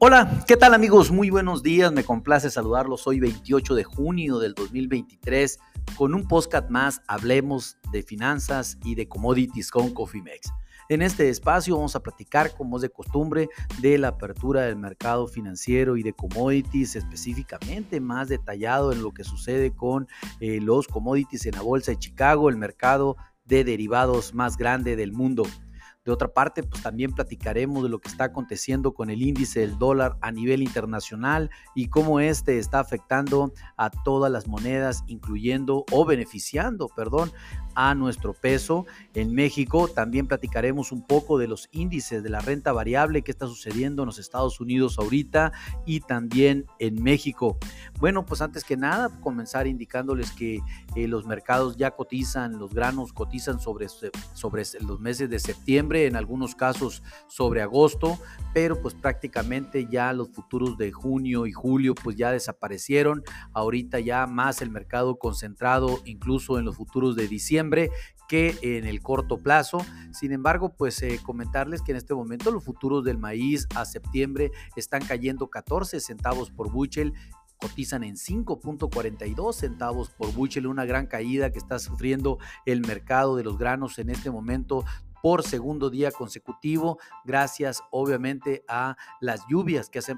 Hola, ¿qué tal amigos? Muy buenos días, me complace saludarlos hoy 28 de junio del 2023 con un podcast más, hablemos de finanzas y de commodities con Cofimex. En este espacio vamos a platicar, como es de costumbre, de la apertura del mercado financiero y de commodities, específicamente más detallado en lo que sucede con eh, los commodities en la Bolsa de Chicago, el mercado de derivados más grande del mundo. De otra parte, pues también platicaremos de lo que está aconteciendo con el índice del dólar a nivel internacional y cómo este está afectando a todas las monedas, incluyendo o beneficiando, perdón, a nuestro peso en México. También platicaremos un poco de los índices de la renta variable que está sucediendo en los Estados Unidos ahorita y también en México. Bueno, pues antes que nada, comenzar indicándoles que eh, los mercados ya cotizan, los granos cotizan sobre, sobre los meses de septiembre, en algunos casos sobre agosto, pero pues prácticamente ya los futuros de junio y julio pues ya desaparecieron. Ahorita ya más el mercado concentrado incluso en los futuros de diciembre que en el corto plazo. Sin embargo, pues eh, comentarles que en este momento los futuros del maíz a septiembre están cayendo 14 centavos por buchel cotizan en 5.42 centavos por buchel, una gran caída que está sufriendo el mercado de los granos en este momento por segundo día consecutivo, gracias obviamente a las lluvias que se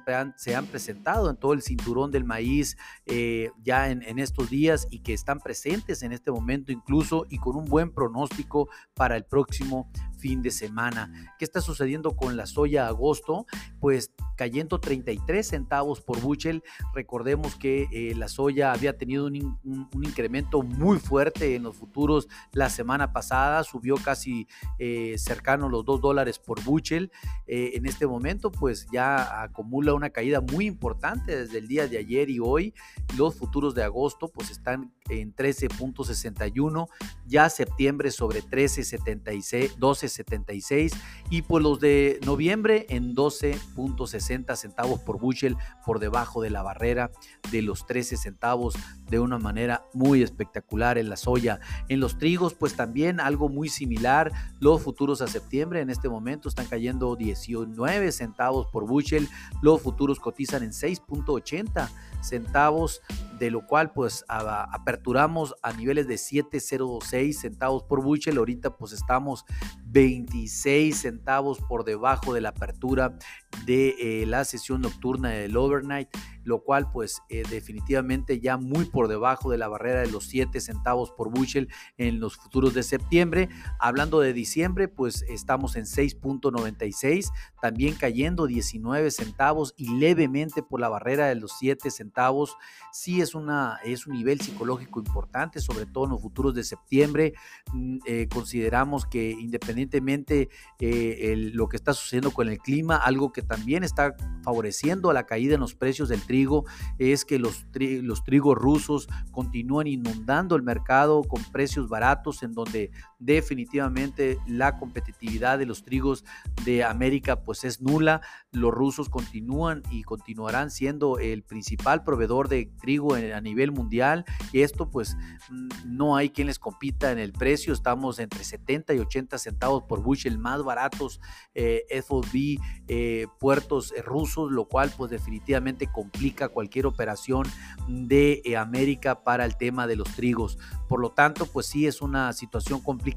han, presentado en todo el cinturón del maíz eh, ya en, en, estos días y que están presentes en este momento incluso y con un buen pronóstico para el próximo fin de semana. ¿Qué está sucediendo con la soya agosto? Pues cayendo 33 centavos por buchel. Recordemos que eh, la soya había tenido un, incremento muy fuerte en los futuros la semana pasada, subió casi eh, cercano los 2 dólares por buchel. Eh, en este momento pues ya acumula una caída muy importante desde el día de ayer y hoy. Los futuros de agosto pues están en 13.61, ya septiembre sobre 13.76, 12 76 y pues los de noviembre en 12.60 centavos por bushel por debajo de la barrera de los 13 centavos de una manera muy espectacular en la soya. En los trigos pues también algo muy similar. Los futuros a septiembre en este momento están cayendo 19 centavos por bushel. Los futuros cotizan en 6.80 centavos, de lo cual pues aperturamos a niveles de 7.06 centavos por bushel. Ahorita pues estamos 26 centavos por debajo de la apertura de eh, la sesión nocturna del overnight lo cual pues eh, definitivamente ya muy por debajo de la barrera de los 7 centavos por bushel en los futuros de septiembre. Hablando de diciembre, pues estamos en 6.96, también cayendo 19 centavos y levemente por la barrera de los 7 centavos. Sí es, una, es un nivel psicológico importante, sobre todo en los futuros de septiembre. Mm, eh, consideramos que independientemente lo que está sucediendo con el clima, algo que también está favoreciendo a la caída en los precios del trigo es que los, los trigos rusos continúan inundando el mercado con precios baratos en donde definitivamente la competitividad de los trigos de América pues es nula. Los rusos continúan y continuarán siendo el principal proveedor de trigo a nivel mundial y esto pues mm, no hay quien les compita en el precio. Estamos entre 70 y 80 centavos por bushel más baratos eh, FOB eh, puertos rusos, lo cual pues definitivamente complica cualquier operación de eh, América para el tema de los trigos. Por lo tanto, pues sí es una situación complicada.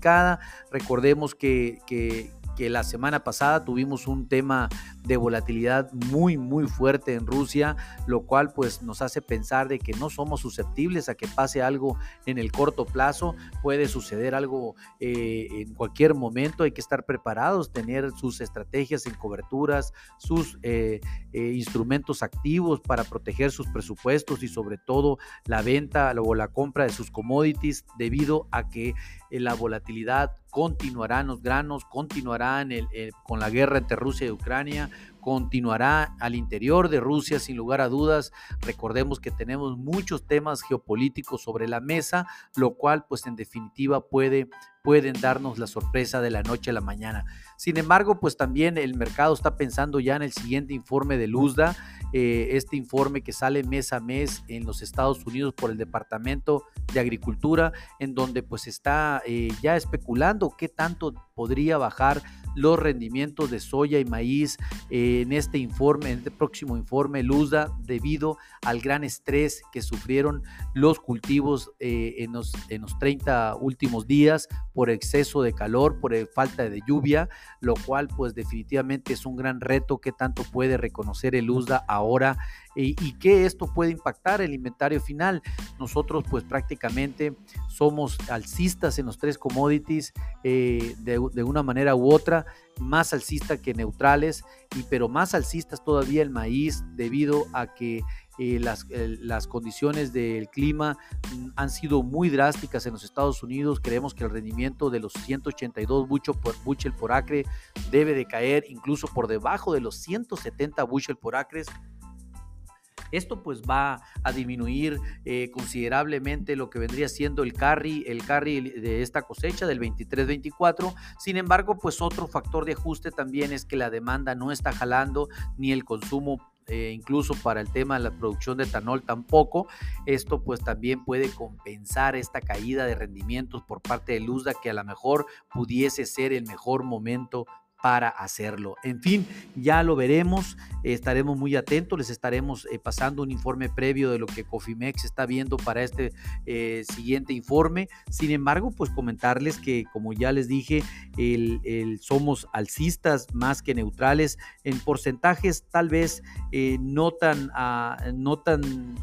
Recordemos que, la semana pasada tuvimos un tema de volatilidad muy muy fuerte en Rusia, lo cual pues nos hace pensar de que no somos susceptibles a que pase algo en el corto plazo, puede suceder algo eh, en cualquier momento, hay que estar preparados, tener sus estrategias en coberturas, sus eh, eh, instrumentos activos para proteger sus presupuestos y sobre todo la venta o la compra de sus commodities debido a que la volatilidad continuará en los granos, continuará en el, con la guerra entre Rusia y Ucrania, continuará al interior de Rusia sin lugar a dudas. Recordemos que tenemos muchos temas geopolíticos sobre la mesa, lo cual pues en definitiva puede pueden darnos la sorpresa de la noche a la mañana. Sin embargo, pues también el mercado está pensando ya en el siguiente informe de Luzda, eh, este informe que sale mes a mes en los Estados Unidos por el Departamento de Agricultura, en donde pues está eh, ya especulando qué tanto podría bajar los rendimientos de soya y maíz eh, en este informe, en este próximo informe, Luzda, debido al gran estrés que sufrieron los cultivos eh, en, los, en los 30 últimos días por exceso de calor, por falta de lluvia, lo cual pues definitivamente es un gran reto que tanto puede reconocer el USDA ahora y, y que esto puede impactar el inventario final. Nosotros pues prácticamente somos alcistas en los tres commodities eh, de, una manera u otra, más alcistas que neutrales, y, pero más alcistas todavía el maíz debido a que eh, las, las, condiciones del clima han sido muy drásticas en los Estados Unidos. Creemos que el rendimiento de los 182 bushel por acre debe de caer incluso por debajo de los 170 bushel por acres esto pues va a disminuir eh, considerablemente lo que vendría siendo el carry, el carry de esta cosecha del 23-24. Sin embargo, pues otro factor de ajuste también es que la demanda no está jalando ni el consumo eh, incluso para el tema de la producción de etanol tampoco. Esto pues también puede compensar esta caída de rendimientos por parte de Luzda que a lo mejor pudiese ser el mejor momento para hacerlo. En fin, ya lo veremos, estaremos muy atentos, les estaremos eh, pasando un informe previo de lo que Cofimex está viendo para este eh, siguiente informe. Sin embargo, pues comentarles que, como ya les dije, el, somos alcistas más que neutrales en porcentajes tal vez eh, no tan, ah, no tan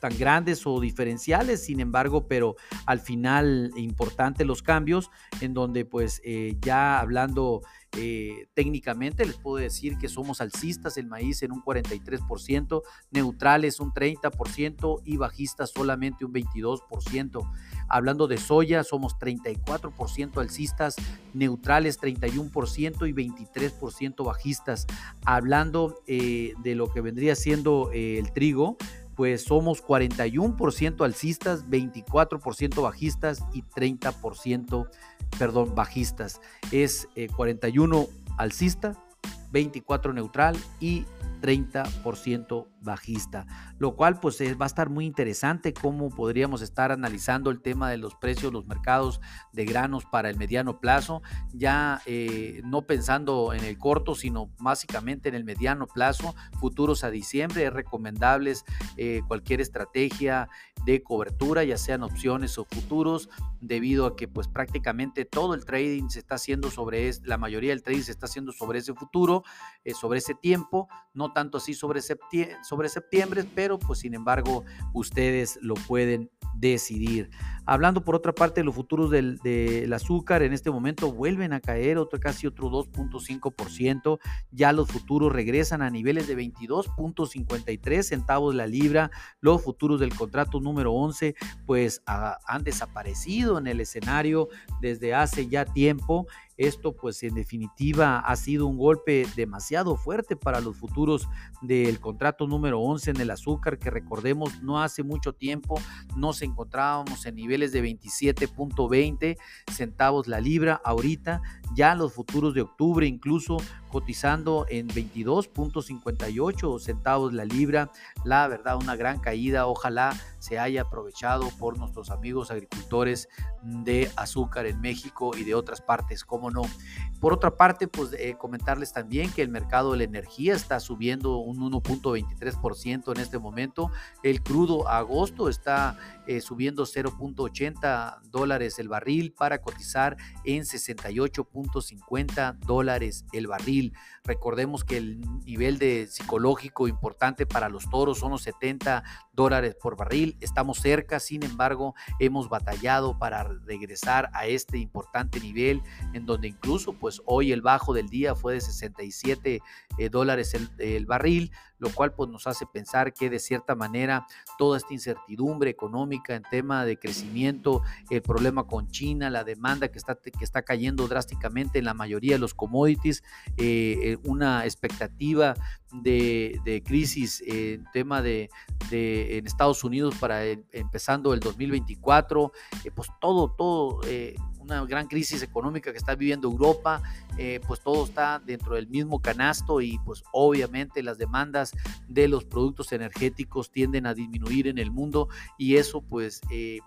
tan grandes o diferenciales, sin embargo, pero al final importante los cambios en donde pues ya hablando eh, técnicamente les puedo decir que somos alcistas, el maíz en un 43%, neutrales un 30% y bajistas solamente un 22%. Hablando de soya, somos 34% alcistas, neutrales 31% y 23% bajistas. Hablando eh, de lo que vendría siendo eh, el trigo, pues somos 41% alcistas, 24% bajistas y 30%, perdón, bajistas. Es 41 eh, alcista, 24 neutral y 30% bajista, lo cual pues va a estar muy interesante cómo podríamos estar analizando el tema de los precios, los mercados de granos para el mediano plazo, ya eh, no pensando en el corto, sino básicamente en el mediano plazo, futuros a diciembre, es recomendable eh, cualquier estrategia de cobertura, ya sean opciones o futuros, debido a que pues prácticamente todo el trading se está haciendo sobre, la mayoría del trading se está haciendo sobre ese futuro, eh, sobre ese tiempo, no tanto así sobre septiembre sobre septiembre, pero pues sin embargo ustedes lo pueden decidir. Hablando por otra parte de los futuros del, azúcar, en este momento vuelven a caer otro, casi otro 2.5%. Ya los futuros regresan a niveles de 22.53 centavos la libra. Los futuros del contrato número 11 pues han desaparecido en el escenario desde hace ya tiempo. Esto pues en definitiva ha sido un golpe demasiado fuerte para los futuros del contrato número 11 en el azúcar que recordemos no hace mucho tiempo nos encontrábamos en niveles de 27.20 centavos la libra. Ahorita ya los futuros de octubre incluso cotizando en 22.58 centavos la libra. La verdad, una gran caída. Ojalá se haya aprovechado por nuestros amigos agricultores de azúcar en México y de otras partes, como no. Por otra parte, pues eh, comentarles también que el mercado de la energía está subiendo un 1.23% en este momento. El crudo agosto está eh, subiendo 0.80 dólares el barril para cotizar en 68.50 dólares el barril. Recordemos que el nivel de psicológico importante para los toros son los 70 dólares por barril. Estamos cerca, sin embargo, hemos batallado para regresar a este importante nivel en donde incluso pues hoy el bajo del día fue de 67 eh, dólares el, barril, lo cual pues nos hace pensar que de cierta manera toda esta incertidumbre económica en tema de crecimiento, el problema con China, la demanda que está, que está cayendo drásticamente en la mayoría de los commodities, eh, eh, una expectativa de, crisis en tema de, en Estados Unidos para empezando el 2024, pues todo, todo una gran crisis económica que está viviendo Europa, eh, pues todo está dentro del mismo canasto y pues obviamente las demandas de los productos energéticos tienden a disminuir en el mundo y eso pues eh,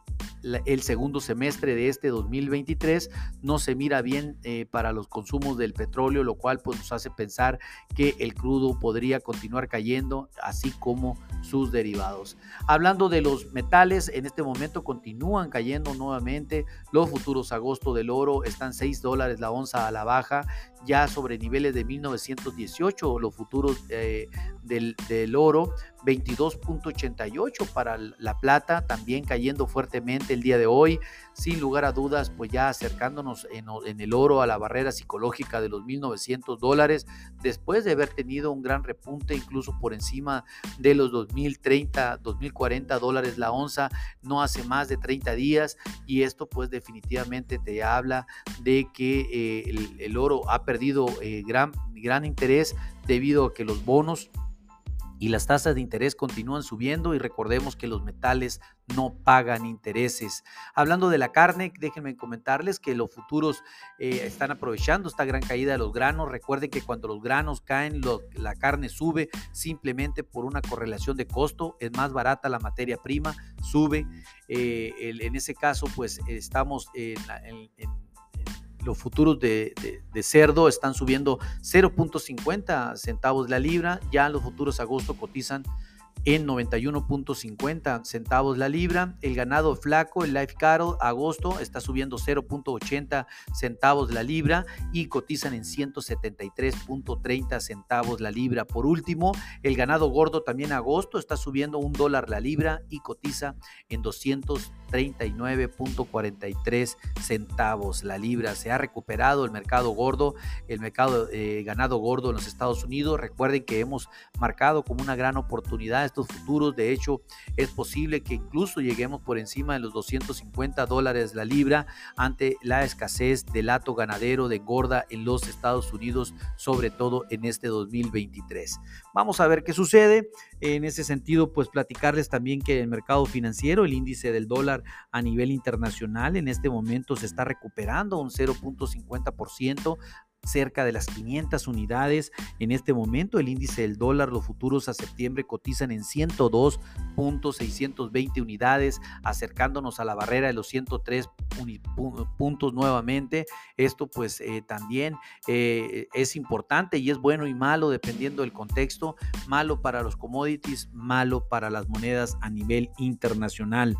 el segundo semestre de este 2023 no se mira bien eh, para los consumos del petróleo, lo cual pues, nos hace pensar que el crudo podría continuar cayendo, así como sus derivados. Hablando de los metales, en este momento continúan cayendo nuevamente. Los futuros agosto del oro están 6 dólares la onza a la baja, ya sobre niveles de 1918. Los futuros eh, del, oro 22.88 para la plata, también cayendo fuertemente el día de hoy, sin lugar a dudas, pues ya acercándonos en, el oro a la barrera psicológica de los 1.900 dólares, después de haber tenido un gran repunte incluso por encima de los 2.030, 2.040 dólares la onza, no hace más de 30 días, y esto pues definitivamente te habla de que eh, el, oro ha perdido eh, gran, gran interés debido a que los bonos y las tasas de interés continúan subiendo y recordemos que los metales no pagan intereses. Hablando de la carne, déjenme comentarles que los futuros eh, están aprovechando esta gran caída de los granos. Recuerden que cuando los granos caen, la carne sube simplemente por una correlación de costo. Es más barata la materia prima, sube. Eh, en ese caso, pues estamos en, en los futuros de, cerdo están subiendo 0.50 centavos la libra, ya los futuros agosto cotizan en 91.50 centavos la libra. El ganado flaco, el Life Cattle, agosto está subiendo 0.80 centavos la libra y cotizan en 173.30 centavos la libra. Por último, el ganado gordo también agosto está subiendo un dólar la libra y cotiza en 239.43 centavos la libra. Se ha recuperado el mercado gordo, el mercado eh, ganado gordo en los Estados Unidos. Recuerden que hemos marcado como una gran oportunidad futuros. De hecho, es posible que incluso lleguemos por encima de los 250 dólares la libra ante la escasez del lato ganadero de gorda en los Estados Unidos, sobre todo en este 2023. Vamos a ver qué sucede. En ese sentido, pues platicarles también que el mercado financiero, el índice del dólar a nivel internacional, en este momento se está recuperando un 0.50% cerca de las 500 unidades. En este momento el índice del dólar, los futuros a septiembre cotizan en 102.620 unidades, acercándonos a la barrera de los 103 puntos nuevamente. Esto pues eh, también eh, es importante y es bueno y malo dependiendo del contexto. Malo para los commodities, malo para las monedas a nivel internacional.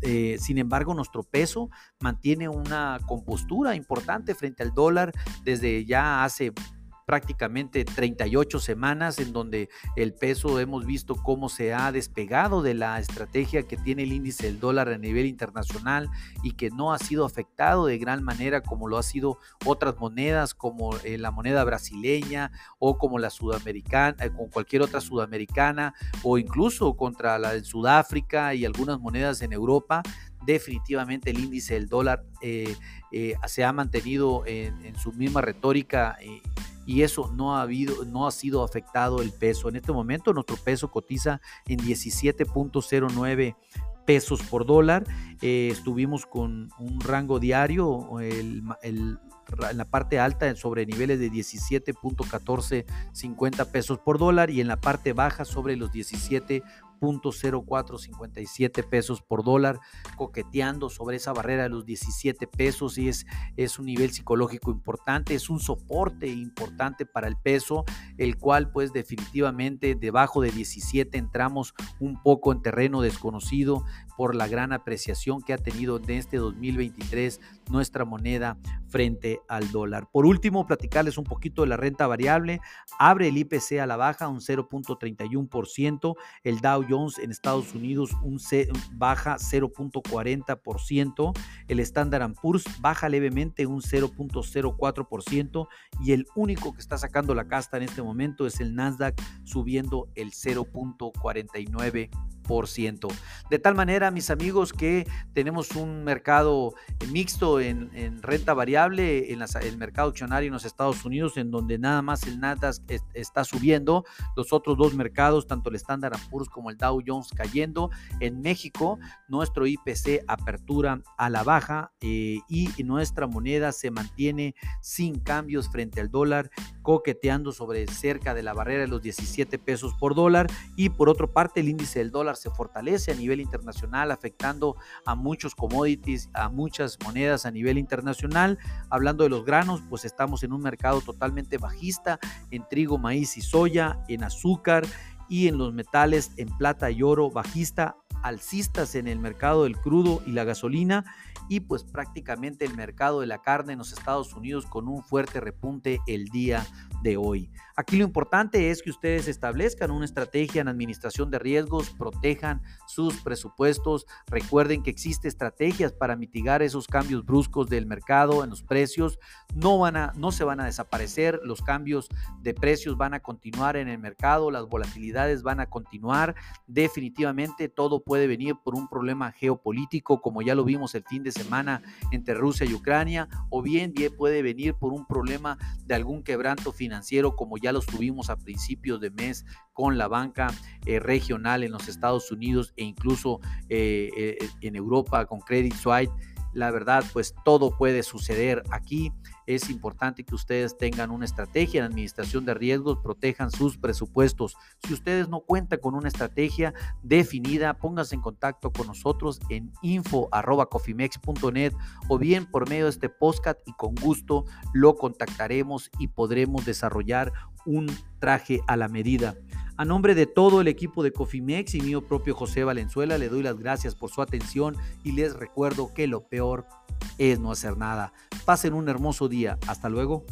Eh, sin embargo, nuestro peso mantiene una compostura importante frente al dólar desde ya hace prácticamente 38 semanas en donde el peso hemos visto cómo se ha despegado de la estrategia que tiene el índice del dólar a nivel internacional y que no ha sido afectado de gran manera como lo ha sido otras monedas como eh, la moneda brasileña o como la sudamericana, eh, con cualquier otra sudamericana o incluso contra la de Sudáfrica y algunas monedas en Europa definitivamente el índice del dólar eh, se ha mantenido en, en su misma retórica y eso no ha, habido, no ha sido afectado el peso. En este momento nuestro peso cotiza en 17.09 pesos por dólar. Eh, estuvimos con un rango diario en la parte alta sobre niveles de 17.1450 pesos por dólar y en la parte baja sobre los 17 0.0457 pesos por dólar, coqueteando sobre esa barrera de los 17 pesos y es, es un nivel psicológico importante, es un soporte importante para el peso, el cual pues definitivamente debajo de 17 entramos un poco en terreno desconocido por la gran apreciación que ha tenido en este 2023 nuestra moneda frente al dólar. Por último, platicarles un poquito de la renta variable. Abre el IPC a la baja un 0.31%, el Dow Jones en Estados Unidos un baja 0.40%, el Standard Poor's baja levemente un 0.04% y el único que está sacando la casta en este momento es el Nasdaq subiendo el 0.49%. De tal manera, mis amigos, que tenemos un mercado mixto en, renta variable, en el mercado accionario en los Estados Unidos, en donde nada más el Nasdaq está subiendo, los otros dos mercados, tanto el Standard Poor's como el Dow Jones cayendo. En México, nuestro IPC apertura a la baja eh, y nuestra moneda se mantiene sin cambios frente al dólar, coqueteando sobre cerca de la barrera de los 17 pesos por dólar. Y por otra parte, el índice del dólar se fortalece a nivel internacional, afectando a muchos commodities, a muchas monedas a nivel internacional. Hablando de los granos, pues estamos en un mercado totalmente bajista en trigo, maíz y soya, en azúcar y en los metales, en plata y oro, bajista, alcistas en el mercado del crudo y la gasolina y pues prácticamente el mercado de la carne en los Estados Unidos con un fuerte repunte el día de hoy. Aquí lo importante es que ustedes establezcan una estrategia en administración de riesgos, protejan sus presupuestos, recuerden que existen estrategias para mitigar esos cambios bruscos del mercado en los precios, no, van a, no se van a desaparecer, los cambios de precios van a continuar en el mercado, las volatilidades van a continuar, definitivamente todo puede venir por un problema geopolítico como ya lo vimos el fin de semana entre Rusia y Ucrania, o bien, bien puede venir por un problema de algún quebranto financiero como ya los tuvimos a principios de mes con la banca eh, regional en los Estados Unidos e incluso eh, eh, en Europa con Credit Suisse la verdad, pues todo puede suceder aquí. Es importante que ustedes tengan una estrategia en administración de riesgos, protejan sus presupuestos. Si ustedes no cuentan con una estrategia definida, pónganse en contacto con nosotros en info.cofimex.net o bien por medio de este podcast y con gusto lo contactaremos y podremos desarrollar un traje a la medida. A nombre de todo el equipo de Cofimex y mío propio José Valenzuela, le doy las gracias por su atención y les recuerdo que lo peor es no hacer nada. Pasen un hermoso día. Hasta luego.